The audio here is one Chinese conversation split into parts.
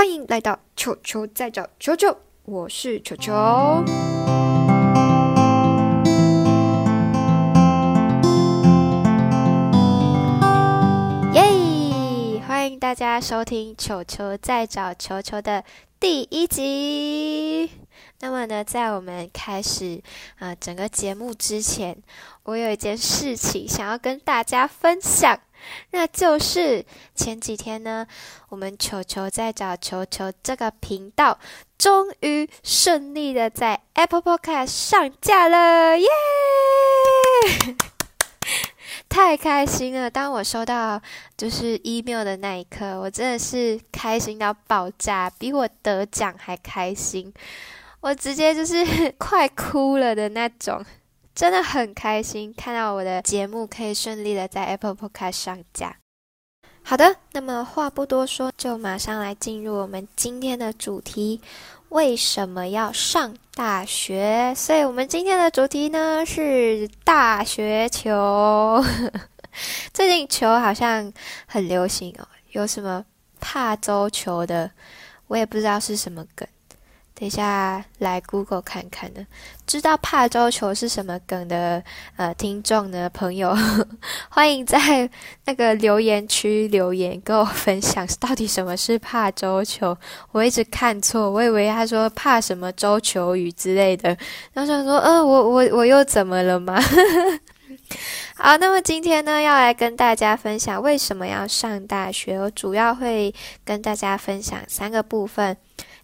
欢迎来到球球在找球球，我是球球。耶！欢迎大家收听《球球在找球球》的第一集。那么呢，在我们开始啊整个节目之前，我有一件事情想要跟大家分享，那就是前几天呢，我们球球在找球球这个频道，终于顺利的在 Apple Podcast 上架了，耶！太开心了！当我收到就是 email 的那一刻，我真的是开心到爆炸，比我得奖还开心。我直接就是 快哭了的那种，真的很开心看到我的节目可以顺利的在 Apple Podcast 上架。好的，那么话不多说，就马上来进入我们今天的主题：为什么要上大学？所以我们今天的主题呢是大学球。最近球好像很流行哦，有什么怕周球的，我也不知道是什么梗。等一下来 Google 看看呢，知道怕周球是什么梗的呃听众呢朋友，欢迎在那个留言区留言跟我分享到底什么是怕周球。我一直看错，我以为他说怕什么周球语之类的，然后想说，呃，我我我又怎么了吗？好，那么今天呢要来跟大家分享为什么要上大学，我主要会跟大家分享三个部分。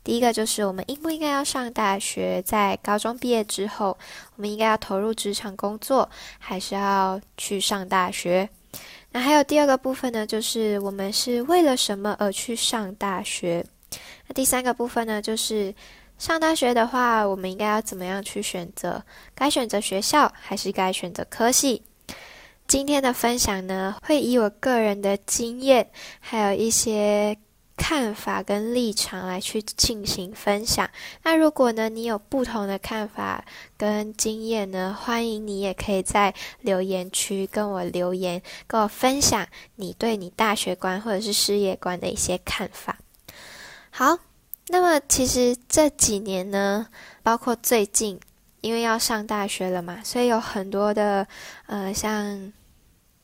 第一个就是我们应不应该要上大学，在高中毕业之后，我们应该要投入职场工作，还是要去上大学？那还有第二个部分呢，就是我们是为了什么而去上大学？那第三个部分呢，就是上大学的话，我们应该要怎么样去选择？该选择学校还是该选择科系？今天的分享呢，会以我个人的经验，还有一些。看法跟立场来去进行分享。那如果呢，你有不同的看法跟经验呢，欢迎你也可以在留言区跟我留言，跟我分享你对你大学观或者是事业观的一些看法。好，那么其实这几年呢，包括最近，因为要上大学了嘛，所以有很多的呃，像。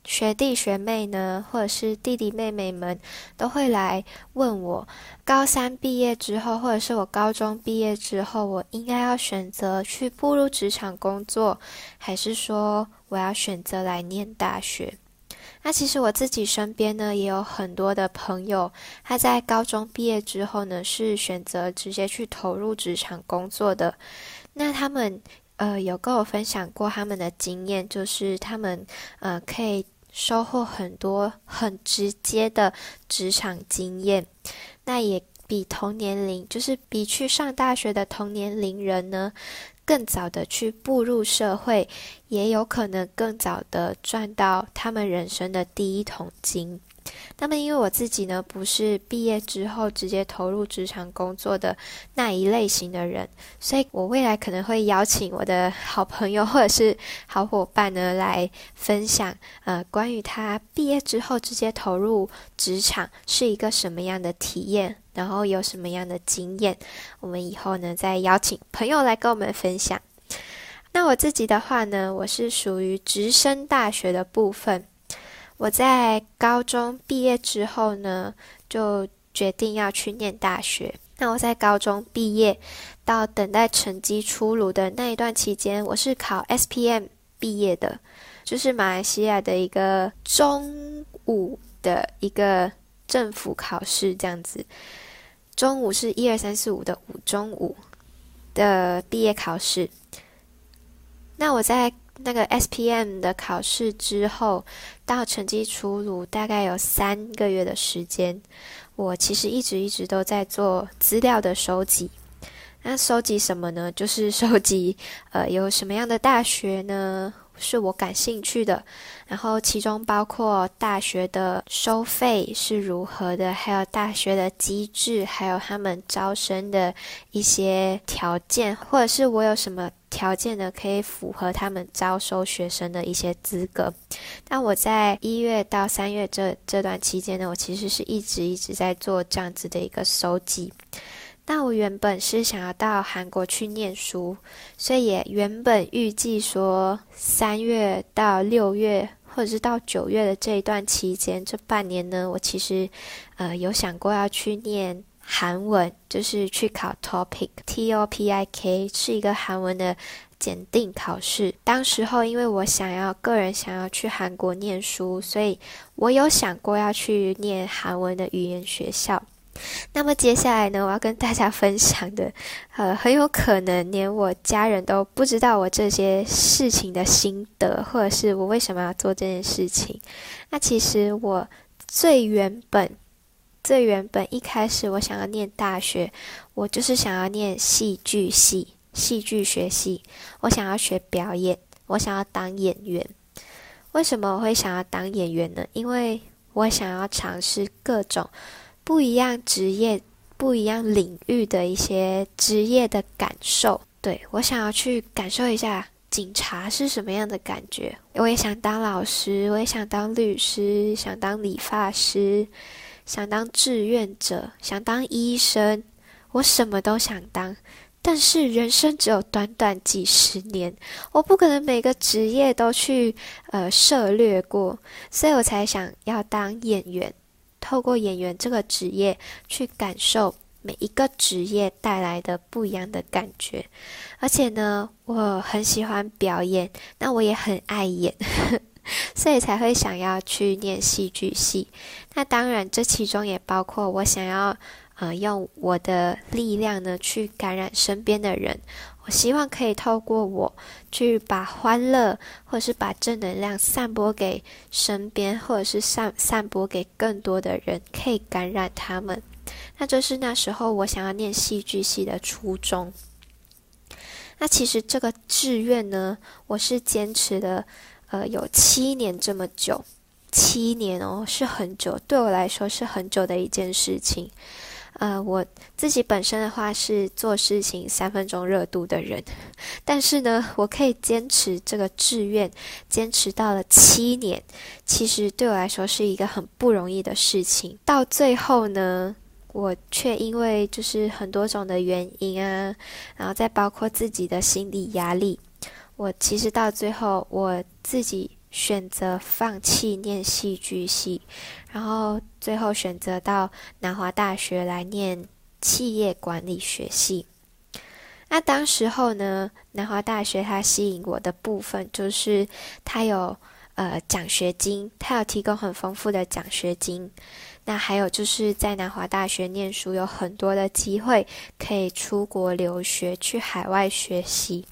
学弟学妹呢，或者是弟弟妹妹们，都会来问我：高三毕业之后，或者是我高中毕业之后，我应该要选择去步入职场工作，还是说我要选择来念大学？那其实我自己身边呢，也有很多的朋友，他在高中毕业之后呢，是选择直接去投入职场工作的。那他们呃，有跟我分享过他们的经验，就是他们呃可以。收获很多很直接的职场经验，那也比同年龄，就是比去上大学的同年龄人呢，更早的去步入社会，也有可能更早的赚到他们人生的第一桶金。那么，因为我自己呢，不是毕业之后直接投入职场工作的那一类型的人，所以我未来可能会邀请我的好朋友或者是好伙伴呢，来分享呃关于他毕业之后直接投入职场是一个什么样的体验，然后有什么样的经验，我们以后呢再邀请朋友来跟我们分享。那我自己的话呢，我是属于直升大学的部分。我在高中毕业之后呢，就决定要去念大学。那我在高中毕业到等待成绩出炉的那一段期间，我是考 SPM 毕业的，就是马来西亚的一个中午的一个政府考试，这样子。中午是一二三四五的五中午的毕业考试。那我在。那个 SPM 的考试之后，到成绩出炉，大概有三个月的时间。我其实一直一直都在做资料的收集。那收集什么呢？就是 收集呃，有什么样的大学呢？是我感兴趣的。然后其中包括大学的收费是如何的，还有大学的机制，还有他们招生的一些条件，或者是我有什么。条件呢，可以符合他们招收学生的一些资格。那我在一月到三月这这段期间呢，我其实是一直一直在做这样子的一个收集。那我原本是想要到韩国去念书，所以也原本预计说三月到六月，或者是到九月的这一段期间，这半年呢，我其实呃有想过要去念。韩文就是去考 TOPIK，T O P I K 是一个韩文的检定考试。当时候因为我想要个人想要去韩国念书，所以我有想过要去念韩文的语言学校。那么接下来呢，我要跟大家分享的，呃，很有可能连我家人都不知道我这些事情的心得，或者是我为什么要做这件事情。那其实我最原本。最原本一开始我想要念大学，我就是想要念戏剧系、戏剧学系。我想要学表演，我想要当演员。为什么我会想要当演员呢？因为我想要尝试各种不一样职业、不一样领域的一些职业的感受。对我想要去感受一下警察是什么样的感觉。我也想当老师，我也想当律师，想当理发师。想当志愿者，想当医生，我什么都想当。但是人生只有短短几十年，我不可能每个职业都去呃涉略过，所以我才想要当演员，透过演员这个职业去感受每一个职业带来的不一样的感觉。而且呢，我很喜欢表演，那我也很爱演。所以才会想要去念戏剧系。那当然，这其中也包括我想要，呃，用我的力量呢去感染身边的人。我希望可以透过我去把欢乐，或者是把正能量散播给身边，或者是散散播给更多的人，可以感染他们。那这是那时候我想要念戏剧系的初衷。那其实这个志愿呢，我是坚持的。呃，有七年这么久，七年哦，是很久，对我来说是很久的一件事情。呃，我自己本身的话是做事情三分钟热度的人，但是呢，我可以坚持这个志愿，坚持到了七年，其实对我来说是一个很不容易的事情。到最后呢，我却因为就是很多种的原因啊，然后再包括自己的心理压力。我其实到最后，我自己选择放弃念戏剧系，然后最后选择到南华大学来念企业管理学系。那当时候呢，南华大学它吸引我的部分就是它有呃奖学金，它有提供很丰富的奖学金。那还有就是在南华大学念书有很多的机会可以出国留学，去海外学习。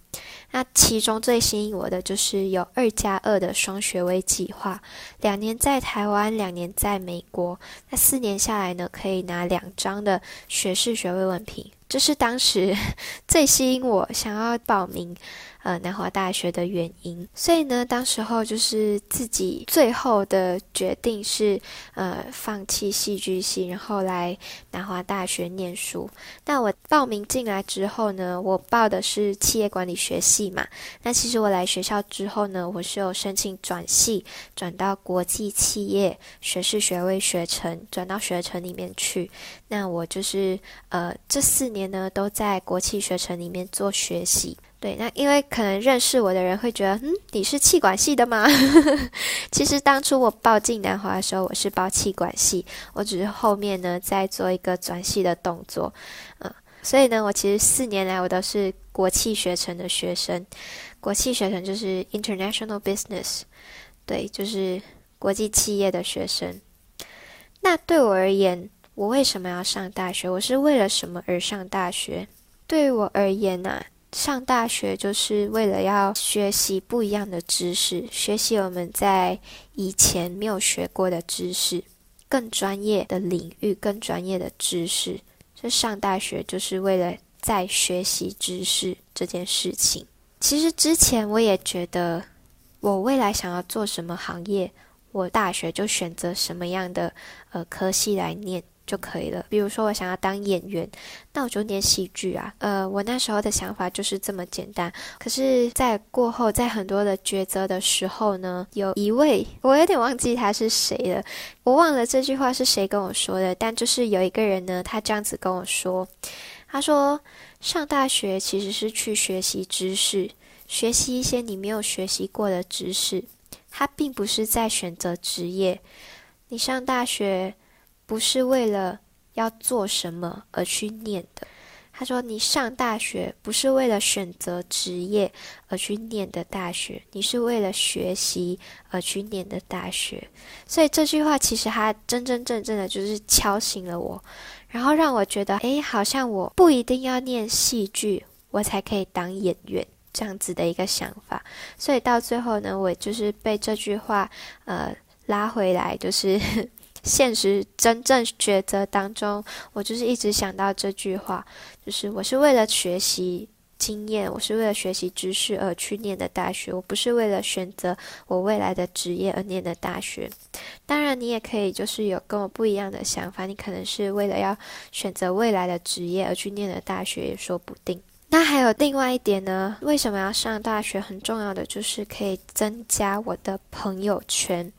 那其中最吸引我的就是有二加二的双学位计划，两年在台湾，两年在美国。那四年下来呢，可以拿两张的学士学位文凭，这是当时 最吸引我想要报名。呃，南华大学的原因，所以呢，当时候就是自己最后的决定是，呃，放弃戏剧系，然后来南华大学念书。那我报名进来之后呢，我报的是企业管理学系嘛。那其实我来学校之后呢，我是有申请转系，转到国际企业学士学位学程，转到学程里面去。那我就是呃，这四年呢，都在国际学程里面做学习。对，那因为可能认识我的人会觉得，嗯，你是气管系的吗？其实当初我报进南华的时候，我是报气管系，我只是后面呢在做一个转系的动作，嗯，所以呢，我其实四年来我都是国际学程的学生，国际学程就是 international business，对，就是国际企业的学生。那对我而言，我为什么要上大学？我是为了什么而上大学？对于我而言呢？上大学就是为了要学习不一样的知识，学习我们在以前没有学过的知识，更专业的领域，更专业的知识。这上大学就是为了在学习知识这件事情。其实之前我也觉得，我未来想要做什么行业，我大学就选择什么样的呃科系来念。就可以了。比如说我想要当演员，那我就念戏剧啊。呃，我那时候的想法就是这么简单。可是，在过后，在很多的抉择的时候呢，有一位我有点忘记他是谁了，我忘了这句话是谁跟我说的。但就是有一个人呢，他这样子跟我说，他说上大学其实是去学习知识，学习一些你没有学习过的知识。他并不是在选择职业，你上大学不是为了要做什么而去念的。他说：“你上大学不是为了选择职业而去念的大学，你是为了学习而去念的大学。”所以这句话其实他真真正正的就是敲醒了我，然后让我觉得，诶，好像我不一定要念戏剧，我才可以当演员。这样子的一个想法，所以到最后呢，我就是被这句话呃拉回来，就是现实真正抉择当中，我就是一直想到这句话，就是我是为了学习经验，我是为了学习知识而去念的大学，我不是为了选择我未来的职业而念的大学。当然，你也可以就是有跟我不一样的想法，你可能是为了要选择未来的职业而去念的大学，也说不定。那还有另外一点呢？为什么要上大学？很重要的就是可以增加我的朋友圈。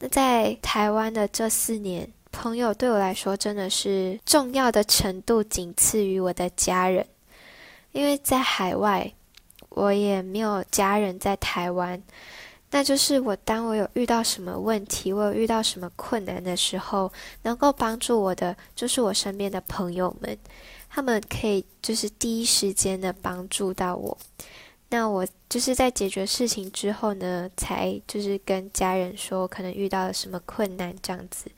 那在台湾的这四年，朋友对我来说真的是重要的程度仅次于我的家人。因为在海外，我也没有家人在台湾。那就是我当我有遇到什么问题，我有遇到什么困难的时候，能够帮助我的就是我身边的朋友们。他们可以就是第一时间的帮助到我，那我就是在解决事情之后呢，才就是跟家人说可能遇到了什么困难这样子。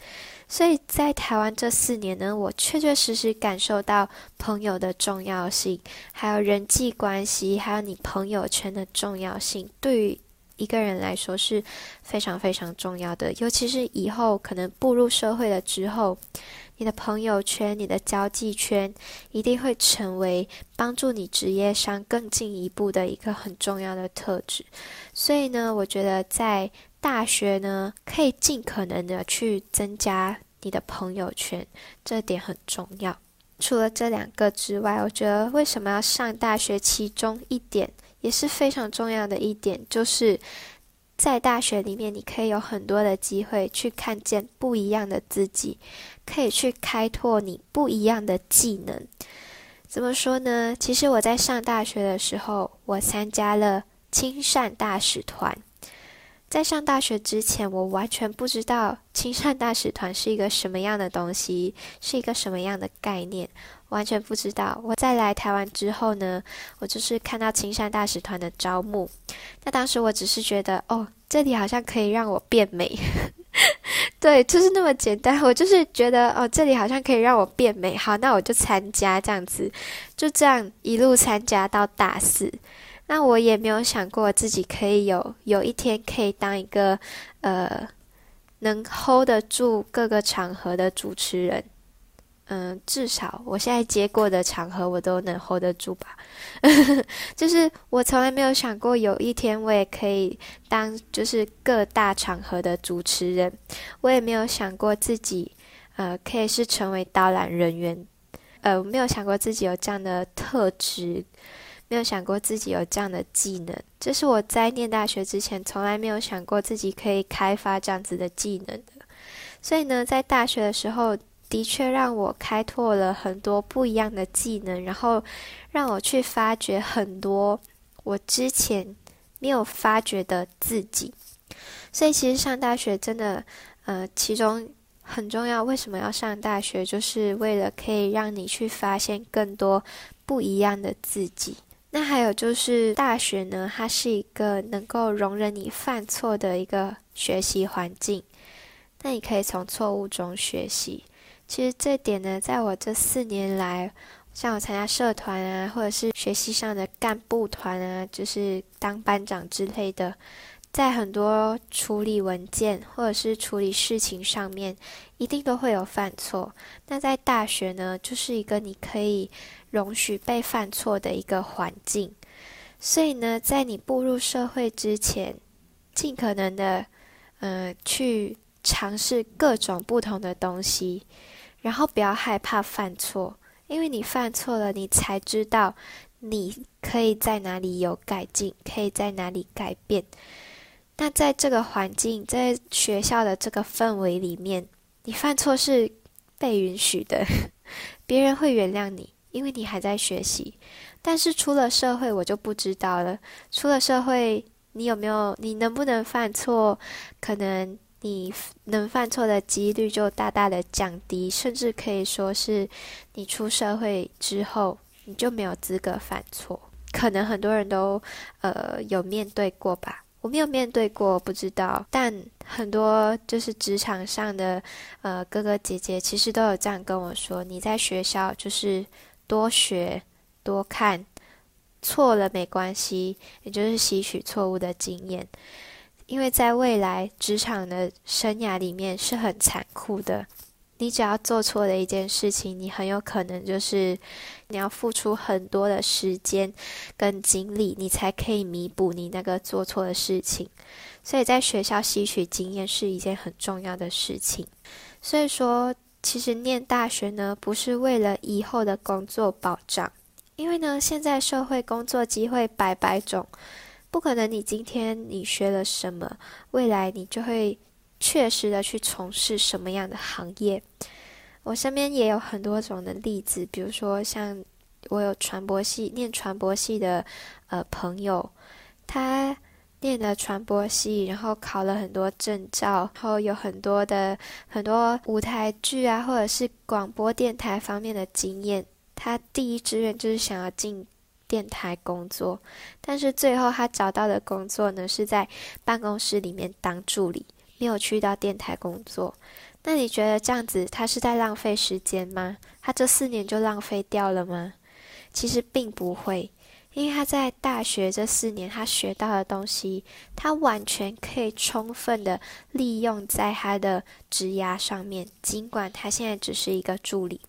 所以在台湾这四年呢，我确确实实感受到朋友的重要性，还有人际关系，还有你朋友圈的重要性，对于一个人来说是非常非常重要的，尤其是以后可能步入社会了之后。你的朋友圈、你的交际圈，一定会成为帮助你职业上更进一步的一个很重要的特质。所以呢，我觉得在大学呢，可以尽可能的去增加你的朋友圈，这点很重要。除了这两个之外，我觉得为什么要上大学，其中一点也是非常重要的一点，就是。在大学里面，你可以有很多的机会去看见不一样的自己，可以去开拓你不一样的技能。怎么说呢？其实我在上大学的时候，我参加了亲善大使团。在上大学之前，我完全不知道亲善大使团是一个什么样的东西，是一个什么样的概念。完全不知道。我在来台湾之后呢，我就是看到青山大使团的招募。那当时我只是觉得，哦，这里好像可以让我变美，对，就是那么简单。我就是觉得，哦，这里好像可以让我变美，好，那我就参加这样子，就这样一路参加到大四。那我也没有想过自己可以有有一天可以当一个呃能 hold 得住各个场合的主持人。嗯，至少我现在接过的场合，我都能 hold 得住吧。就是我从来没有想过有一天我也可以当就是各大场合的主持人，我也没有想过自己呃可以是成为导览人员，呃，我没有想过自己有这样的特质，没有想过自己有这样的技能。这是我在念大学之前从来没有想过自己可以开发这样子的技能的。所以呢，在大学的时候。的确让我开拓了很多不一样的技能，然后让我去发掘很多我之前没有发掘的自己。所以其实上大学真的，呃，其中很重要。为什么要上大学？就是为了可以让你去发现更多不一样的自己。那还有就是大学呢，它是一个能够容忍你犯错的一个学习环境。那你可以从错误中学习。其实这点呢，在我这四年来，像我参加社团啊，或者是学习上的干部团啊，就是当班长之类的，在很多处理文件或者是处理事情上面，一定都会有犯错。那在大学呢，就是一个你可以容许被犯错的一个环境。所以呢，在你步入社会之前，尽可能的，呃，去尝试各种不同的东西。然后不要害怕犯错，因为你犯错了，你才知道你可以在哪里有改进，可以在哪里改变。那在这个环境，在学校的这个氛围里面，你犯错是被允许的，别人会原谅你，因为你还在学习。但是出了社会，我就不知道了。出了社会，你有没有？你能不能犯错？可能你能犯错的几率就大大的降低，甚至可以说是你出社会之后，你就没有资格犯错。可能很多人都呃有面对过吧。我没有面对过，不知道。但很多就是职场上的呃哥哥姐姐，其实都有这样跟我说：你在学校就是多学多看，错了没关系，也就是吸取错误的经验。因为在未来职场的生涯里面是很残酷的。你只要做错了一件事情，你很有可能就是你要付出很多的时间跟精力，你才可以弥补你那个做错的事情。所以在学校吸取经验是一件很重要的事情。所以说，其实念大学呢，不是为了以后的工作保障，因为呢，现在社会工作机会百百种，不可能你今天你学了什么，未来你就会。确实的去从事什么样的行业，我身边也有很多种的例子，比如说像我有传播系念传播系的呃朋友，他念了传播系，然后考了很多证照，然后有很多的很多舞台剧啊，或者是广播电台方面的经验。他第一志愿就是想要进电台工作，但是最后他找到的工作呢，是在办公室里面当助理。没有去到电台工作，那你觉得这样子他是在浪费时间吗？他这四年就浪费掉了吗？其实并不会，因为他在大学这四年他学到的东西，他完全可以充分的利用在他的职涯上面。尽管他现在只是一个助理，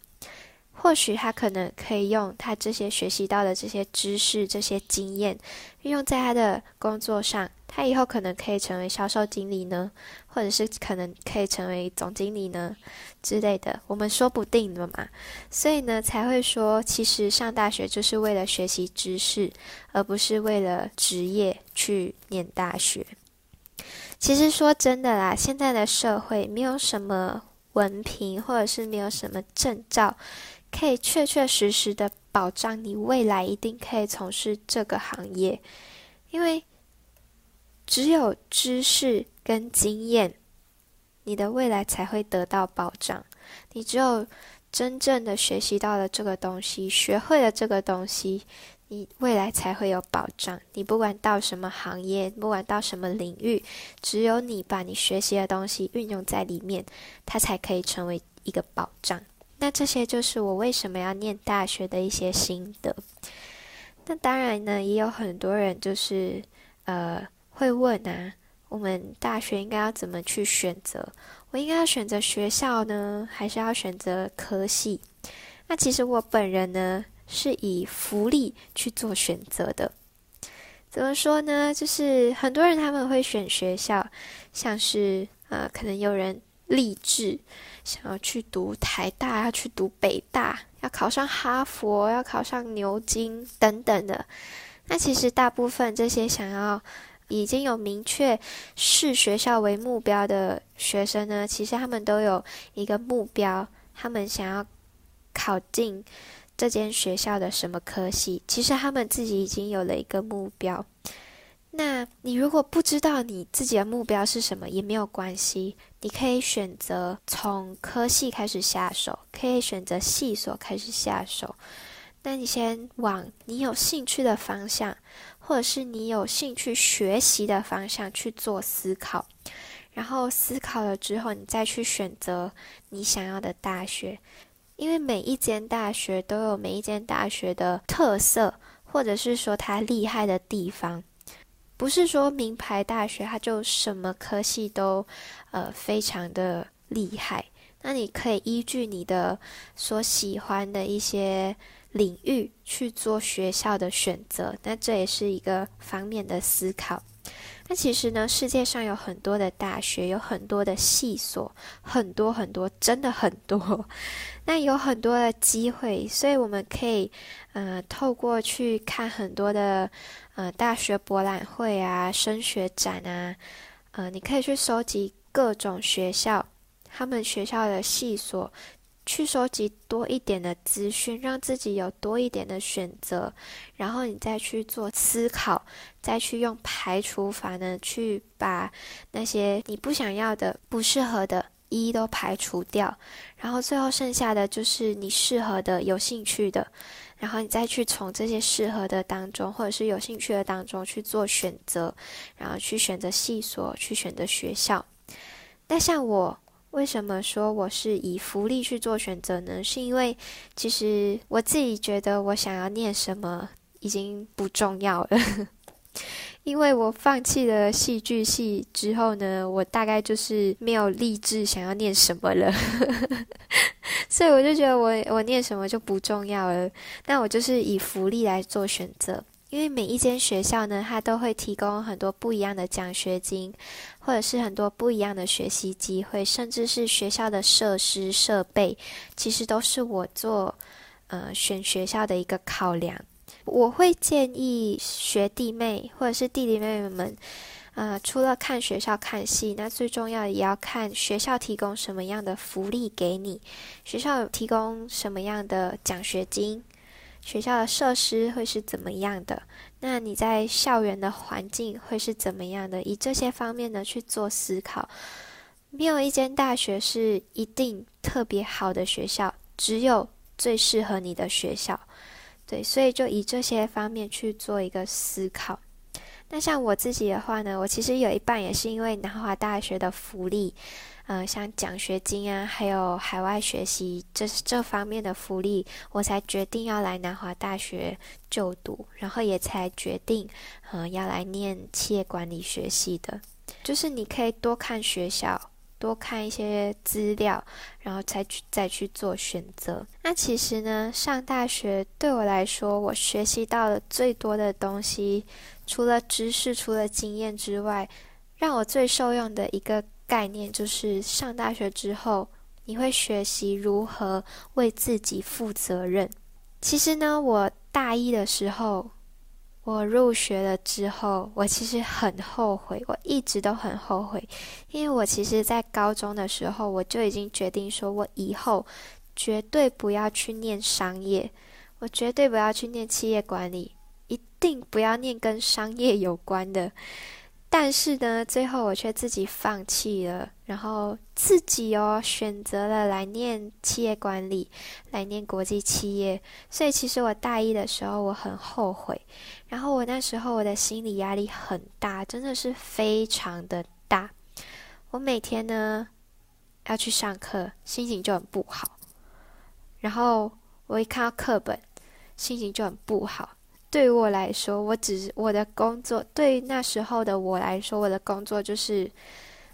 或许他可能可以用他这些学习到的这些知识、这些经验，运用在他的工作上。他以后可能可以成为销售经理呢，或者是可能可以成为总经理呢之类的，我们说不定的嘛。所以呢，才会说，其实上大学就是为了学习知识，而不是为了职业去念大学。其实说真的啦，现在的社会没有什么文凭，或者是没有什么证照，可以确确实实的保障你未来一定可以从事这个行业，因为。只有知识跟经验，你的未来才会得到保障。你只有真正的学习到了这个东西，学会了这个东西，你未来才会有保障。你不管到什么行业，不管到什么领域，只有你把你学习的东西运用在里面，它才可以成为一个保障。那这些就是我为什么要念大学的一些心得。那当然呢，也有很多人就是呃。会问啊，我们大学应该要怎么去选择？我应该要选择学校呢，还是要选择科系？那其实我本人呢，是以福利去做选择的。怎么说呢？就是很多人他们会选学校，像是呃，可能有人励志想要去读台大，要去读北大，要考上哈佛，要考上牛津等等的。那其实大部分这些想要。已经有明确视学校为目标的学生呢，其实他们都有一个目标，他们想要考进这间学校的什么科系，其实他们自己已经有了一个目标。那你如果不知道你自己的目标是什么，也没有关系，你可以选择从科系开始下手，可以选择系所开始下手。那你先往你有兴趣的方向。或者是你有兴趣学习的方向去做思考，然后思考了之后，你再去选择你想要的大学。因为每一间大学都有每一间大学的特色，或者是说它厉害的地方。不是说名牌大学它就什么科系都呃非常的厉害。那你可以依据你的所喜欢的一些。领域去做学校的选择，那这也是一个方面的思考。那其实呢，世界上有很多的大学，有很多的系所，很多很多，真的很多。那有很多的机会，所以我们可以，呃，透过去看很多的，呃，大学博览会啊，升学展啊，呃，你可以去收集各种学校，他们学校的系所。去收集多一点的资讯，让自己有多一点的选择，然后你再去做思考，再去用排除法呢，去把那些你不想要的、不适合的，一一都排除掉，然后最后剩下的就是你适合的、有兴趣的，然后你再去从这些适合的当中，或者是有兴趣的当中去做选择，然后去选择系所，去选择学校。那像我。为什么说我是以福利去做选择呢？是因为其实我自己觉得我想要念什么已经不重要了，因为我放弃了戏剧系之后呢，我大概就是没有立志想要念什么了，所以我就觉得我我念什么就不重要了。那我就是以福利来做选择。因为每一间学校呢，它都会提供很多不一样的奖学金，或者是很多不一样的学习机会，甚至是学校的设施设备，其实都是我做呃选学校的一个考量。我会建议学弟妹或者是弟弟妹妹们，呃，除了看学校看戏，那最重要的也要看学校提供什么样的福利给你，学校提供什么样的奖学金。学校的设施会是怎么样的？那你在校园的环境会是怎么样的？以这些方面呢去做思考。没有一间大学是一定特别好的学校，只有最适合你的学校。对，所以就以这些方面去做一个思考。那像我自己的话呢，我其实有一半也是因为南华大学的福利。呃，像奖学金啊，还有海外学习这这方面的福利，我才决定要来南华大学就读，然后也才决定，呃，要来念企业管理学系的。就是你可以多看学校，多看一些资料，然后再去再去做选择。那其实呢，上大学对我来说，我学习到的最多的东西，除了知识、除了经验之外，让我最受用的一个。概念就是上大学之后，你会学习如何为自己负责任。其实呢，我大一的时候，我入学了之后，我其实很后悔，我一直都很后悔，因为我其实，在高中的时候，我就已经决定说，我以后绝对不要去念商业，我绝对不要去念企业管理，一定不要念跟商业有关的。但是呢，最后我却自己放弃了，然后自己哦选择了来念企业管理，来念国际企业。所以其实我大一的时候我很后悔，然后我那时候我的心理压力很大，真的是非常的大。我每天呢要去上课，心情就很不好。然后我一看到课本，心情就很不好。对于我来说，我只是我的工作。对于那时候的我来说，我的工作就是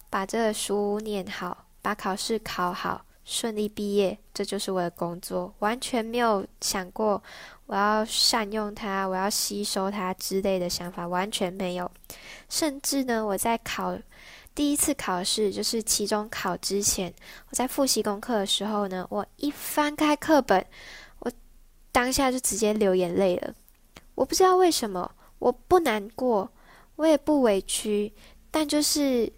把这个书念好，把考试考好，顺利毕业，这就是我的工作。完全没有想过我要善用它，我要吸收它之类的想法，完全没有。甚至呢，我在考第一次考试，就是期中考之前，我在复习功课的时候呢，我一翻开课本，我当下就直接流眼泪了。我不知道为什么，我不难过，我也不委屈，但就是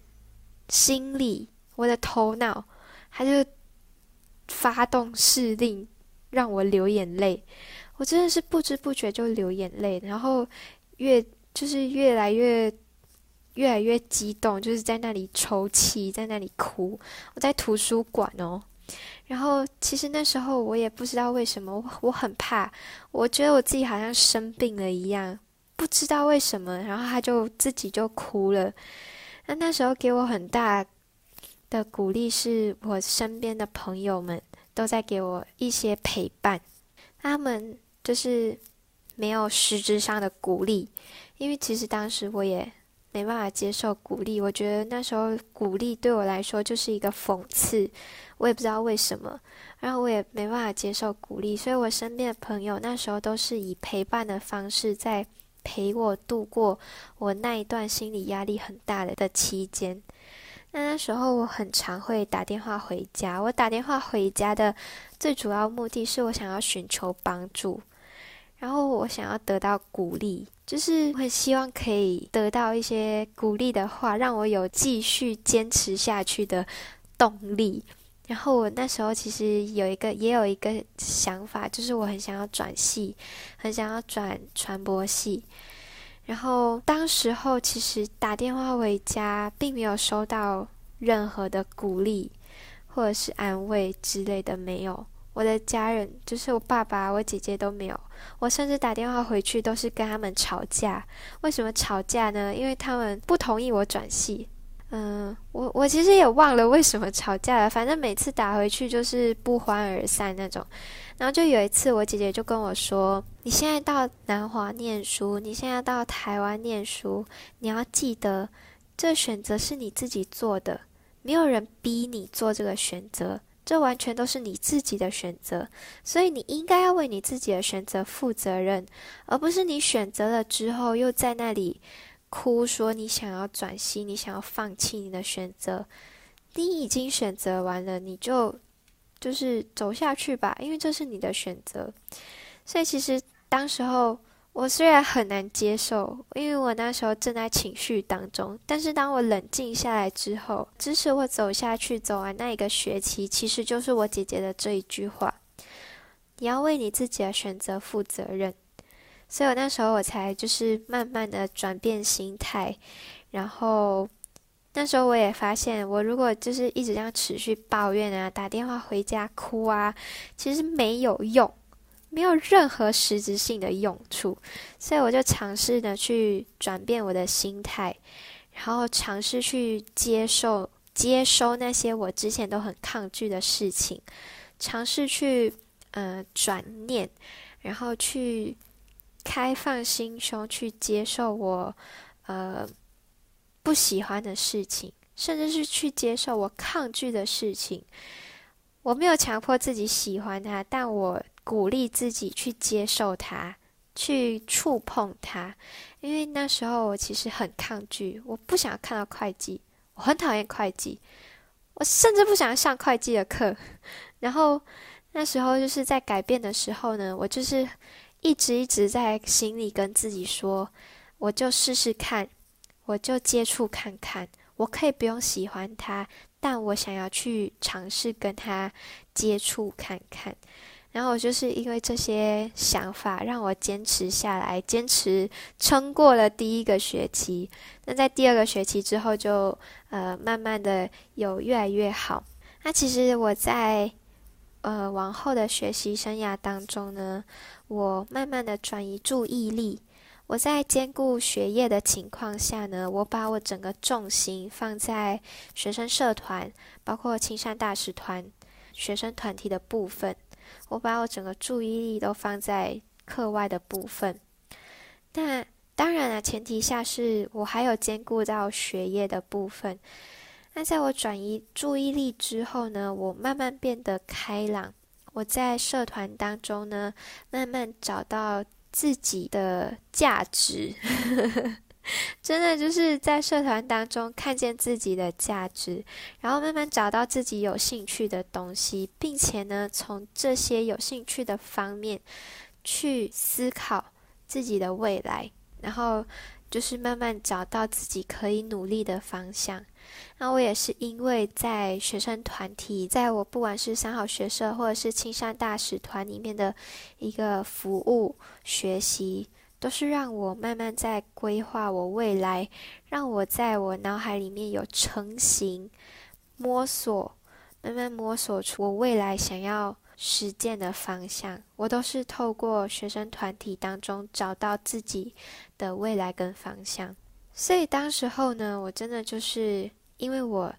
心里，我的头脑，它就发动势令，让我流眼泪。我真的是不知不觉就流眼泪，然后越就是越来越越来越激动，就是在那里抽泣，在那里哭。我在图书馆哦。然后，其实那时候我也不知道为什么，我很怕，我觉得我自己好像生病了一样，不知道为什么。然后他就自己就哭了。那那时候给我很大的鼓励，是我身边的朋友们都在给我一些陪伴，他们就是没有实质上的鼓励，因为其实当时我也。没办法接受鼓励，我觉得那时候鼓励对我来说就是一个讽刺，我也不知道为什么，然后我也没办法接受鼓励，所以我身边的朋友那时候都是以陪伴的方式在陪我度过我那一段心理压力很大的的期间。那那时候我很常会打电话回家，我打电话回家的最主要目的是我想要寻求帮助，然后我想要得到鼓励，就是很希望可以得到一些鼓励的话，让我有继续坚持下去的动力。然后我那时候其实有一个，也有一个想法，就是我很想要转系，很想要转传播系。然后当时候其实打电话回家，并没有收到任何的鼓励或者是安慰之类的，没有。我的家人，就是我爸爸、我姐姐都没有。我甚至打电话回去都是跟他们吵架。为什么吵架呢？因为他们不同意我转系。嗯，我我其实也忘了为什么吵架了，反正每次打回去就是不欢而散那种。然后就有一次，我姐姐就跟我说：“你现在到南华念书，你现在到台湾念书，你要记得，这选择是你自己做的，没有人逼你做这个选择，这完全都是你自己的选择，所以你应该要为你自己的选择负责任，而不是你选择了之后又在那里。”哭说你想要转系，你想要放弃你的选择，你已经选择完了，你就就是走下去吧，因为这是你的选择。所以其实当时候我虽然很难接受，因为我那时候正在情绪当中，但是当我冷静下来之后，支持我走下去、走完那一个学期，其实就是我姐姐的这一句话：你要为你自己的选择负责任。所以我那时候我才就是慢慢的转变心态，然后那时候我也发现，我如果就是一直这样持续抱怨啊，打电话回家哭啊，其实没有用，没有任何实质性的用处。所以我就尝试的去转变我的心态，然后尝试去接受、接收那些我之前都很抗拒的事情，尝试去呃转念，然后去。开放心胸去接受我，呃，不喜欢的事情，甚至是去接受我抗拒的事情。我没有强迫自己喜欢它，但我鼓励自己去接受它，去触碰它。因为那时候我其实很抗拒，我不想看到会计，我很讨厌会计，我甚至不想上会计的课。然后那时候就是在改变的时候呢，我就是。一直一直在心里跟自己说，我就试试看，我就接触看看，我可以不用喜欢他，但我想要去尝试跟他接触看看。然后我就是因为这些想法，让我坚持下来，坚持撑过了第一个学期。那在第二个学期之后，就呃慢慢的有越来越好。那其实我在。呃，往后的学习生涯当中呢，我慢慢的转移注意力。我在兼顾学业的情况下呢，我把我整个重心放在学生社团，包括青山大使团、学生团体的部分。我把我整个注意力都放在课外的部分。那当然了，前提下是我还有兼顾到学业的部分。那在我转移注意力之后呢，我慢慢变得开朗。我在社团当中呢，慢慢找到自己的价值，真的就是在社团当中看见自己的价值，然后慢慢找到自己有兴趣的东西，并且呢，从这些有兴趣的方面去思考自己的未来，然后就是慢慢找到自己可以努力的方向。那我也是因为在学生团体，在我不管是三好学社或者是青山大使团里面的一个服务学习，都是让我慢慢在规划我未来，让我在我脑海里面有成型、摸索，慢慢摸索出我未来想要实践的方向。我都是透过学生团体当中找到自己的未来跟方向。所以当时候呢，我真的就是。因为我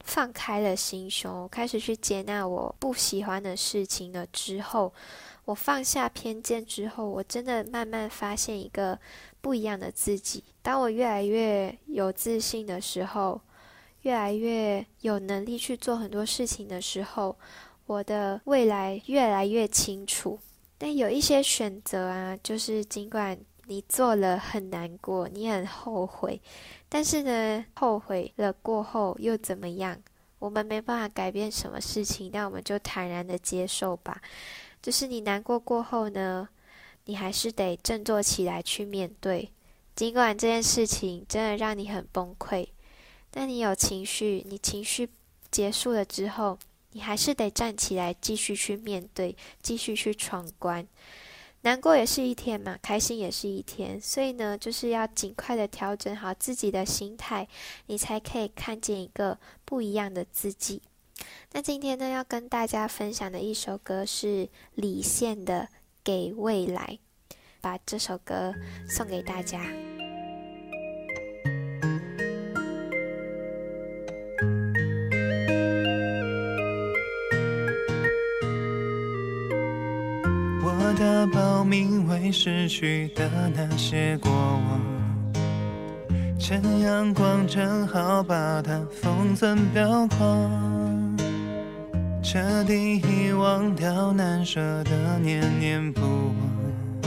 放开了心胸，开始去接纳我不喜欢的事情了之后，我放下偏见之后，我真的慢慢发现一个不一样的自己。当我越来越有自信的时候，越来越有能力去做很多事情的时候，我的未来越来越清楚。但有一些选择啊，就是尽管你做了很难过，你很后悔，但是呢，后悔了过后又怎么样？我们没办法改变什么事情，那我们就坦然的接受吧。就是你难过过后呢，你还是得振作起来去面对。尽管这件事情真的让你很崩溃，但你有情绪，你情绪结束了之后，你还是得站起来继续去面对，继续去闯关。难过也是一天嘛，开心也是一天，所以呢，就是要尽快的调整好自己的心态，你才可以看见一个不一样的自己。那今天呢，要跟大家分享的一首歌是李现的《给未来》，把这首歌送给大家。的报名为逝去的那些过往，趁阳光正好把它封存裱框，彻底遗忘掉难舍的念念不忘，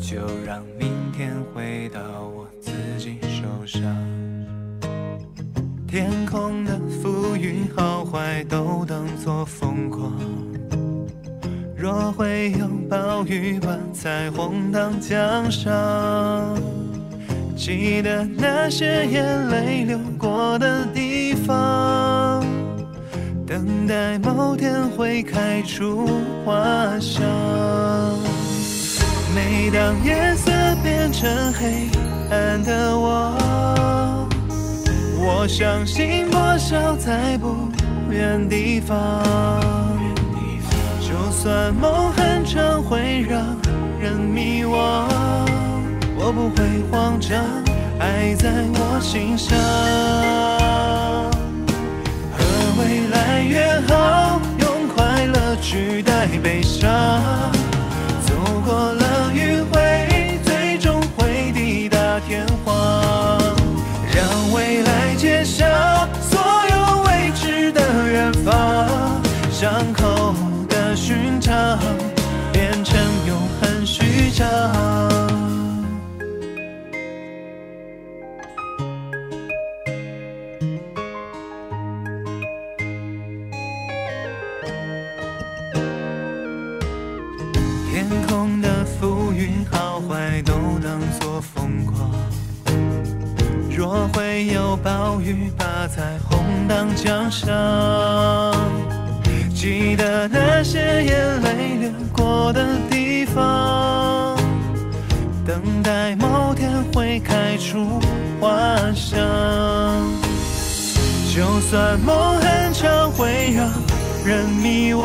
就让明天回到我自己手上。天空的浮云好坏都当作风光。若会有暴雨，把彩虹当奖赏。记得那些眼泪流过的地方，等待某天会开出花香。每当夜色变成黑暗的我，我相信多少在不远地方。短梦很长，会让人迷惘，我不会慌张，爱在我心上。和未来约好，用快乐取代悲伤。的地方，等待某天会开出花香。就算梦很长，会让人迷惘，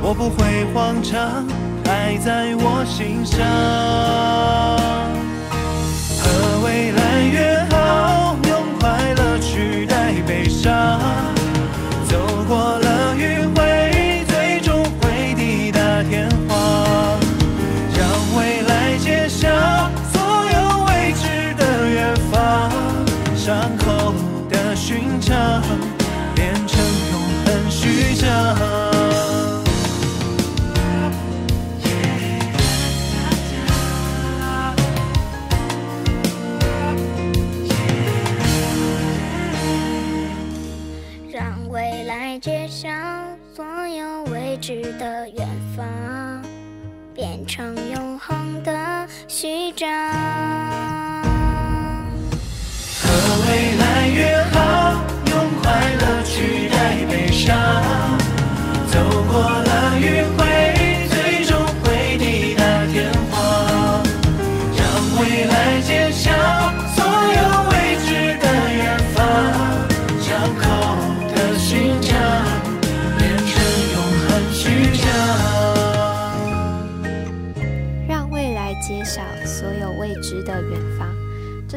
我不会慌张，爱在我心上。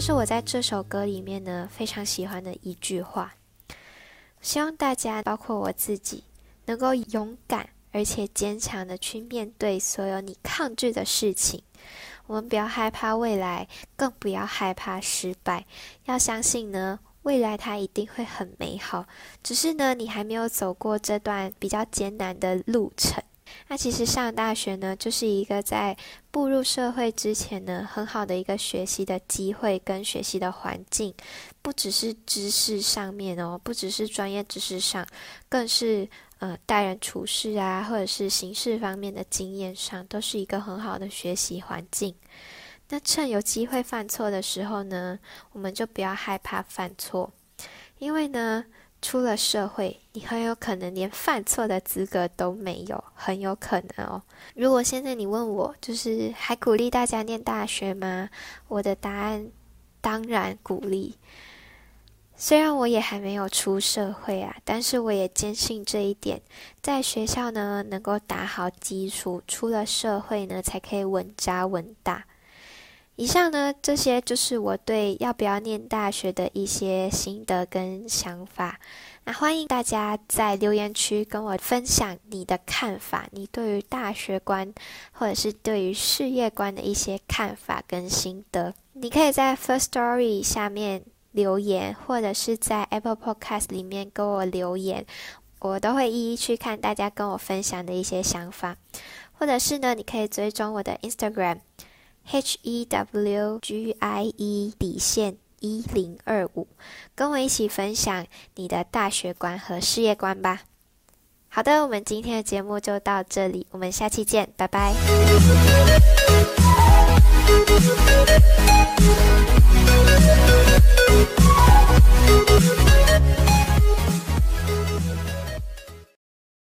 是我在这首歌里面呢非常喜欢的一句话。希望大家，包括我自己，能够勇敢而且坚强的去面对所有你抗拒的事情。我们不要害怕未来，更不要害怕失败。要相信呢，未来它一定会很美好。只是呢，你还没有走过这段比较艰难的路程。那其实上大学呢，就是一个在步入社会之前呢，很好的一个学习的机会跟学习的环境，不只是知识上面哦，不只是专业知识上，更是呃待人处事啊，或者是行事方面的经验上，都是一个很好的学习环境。那趁有机会犯错的时候呢，我们就不要害怕犯错，因为呢，出了社会，你很有可能连犯错的资格都没有，很有可能哦。如果现在你问我，就是还鼓励大家念大学吗？我的答案当然鼓励。虽然我也还没有出社会啊，但是我也坚信这一点，在学校呢能够打好基础，出了社会呢才可以稳扎稳打。以上呢，这些就是我对要不要念大学的一些心得跟想法。那欢迎大家在留言区跟我分享你的看法，你对于大学观或者是对于事业观的一些看法跟心得。你可以在 First Story 下面留言，或者是在 Apple Podcast 里面给我留言，我都会一一去看大家跟我分享的一些想法。或者是呢，你可以追踪我的 Instagram。hewgie 底线一零二五跟我一起分享你的大学观和事业观吧。好的我们今天的节目就到这里我们下期见拜拜。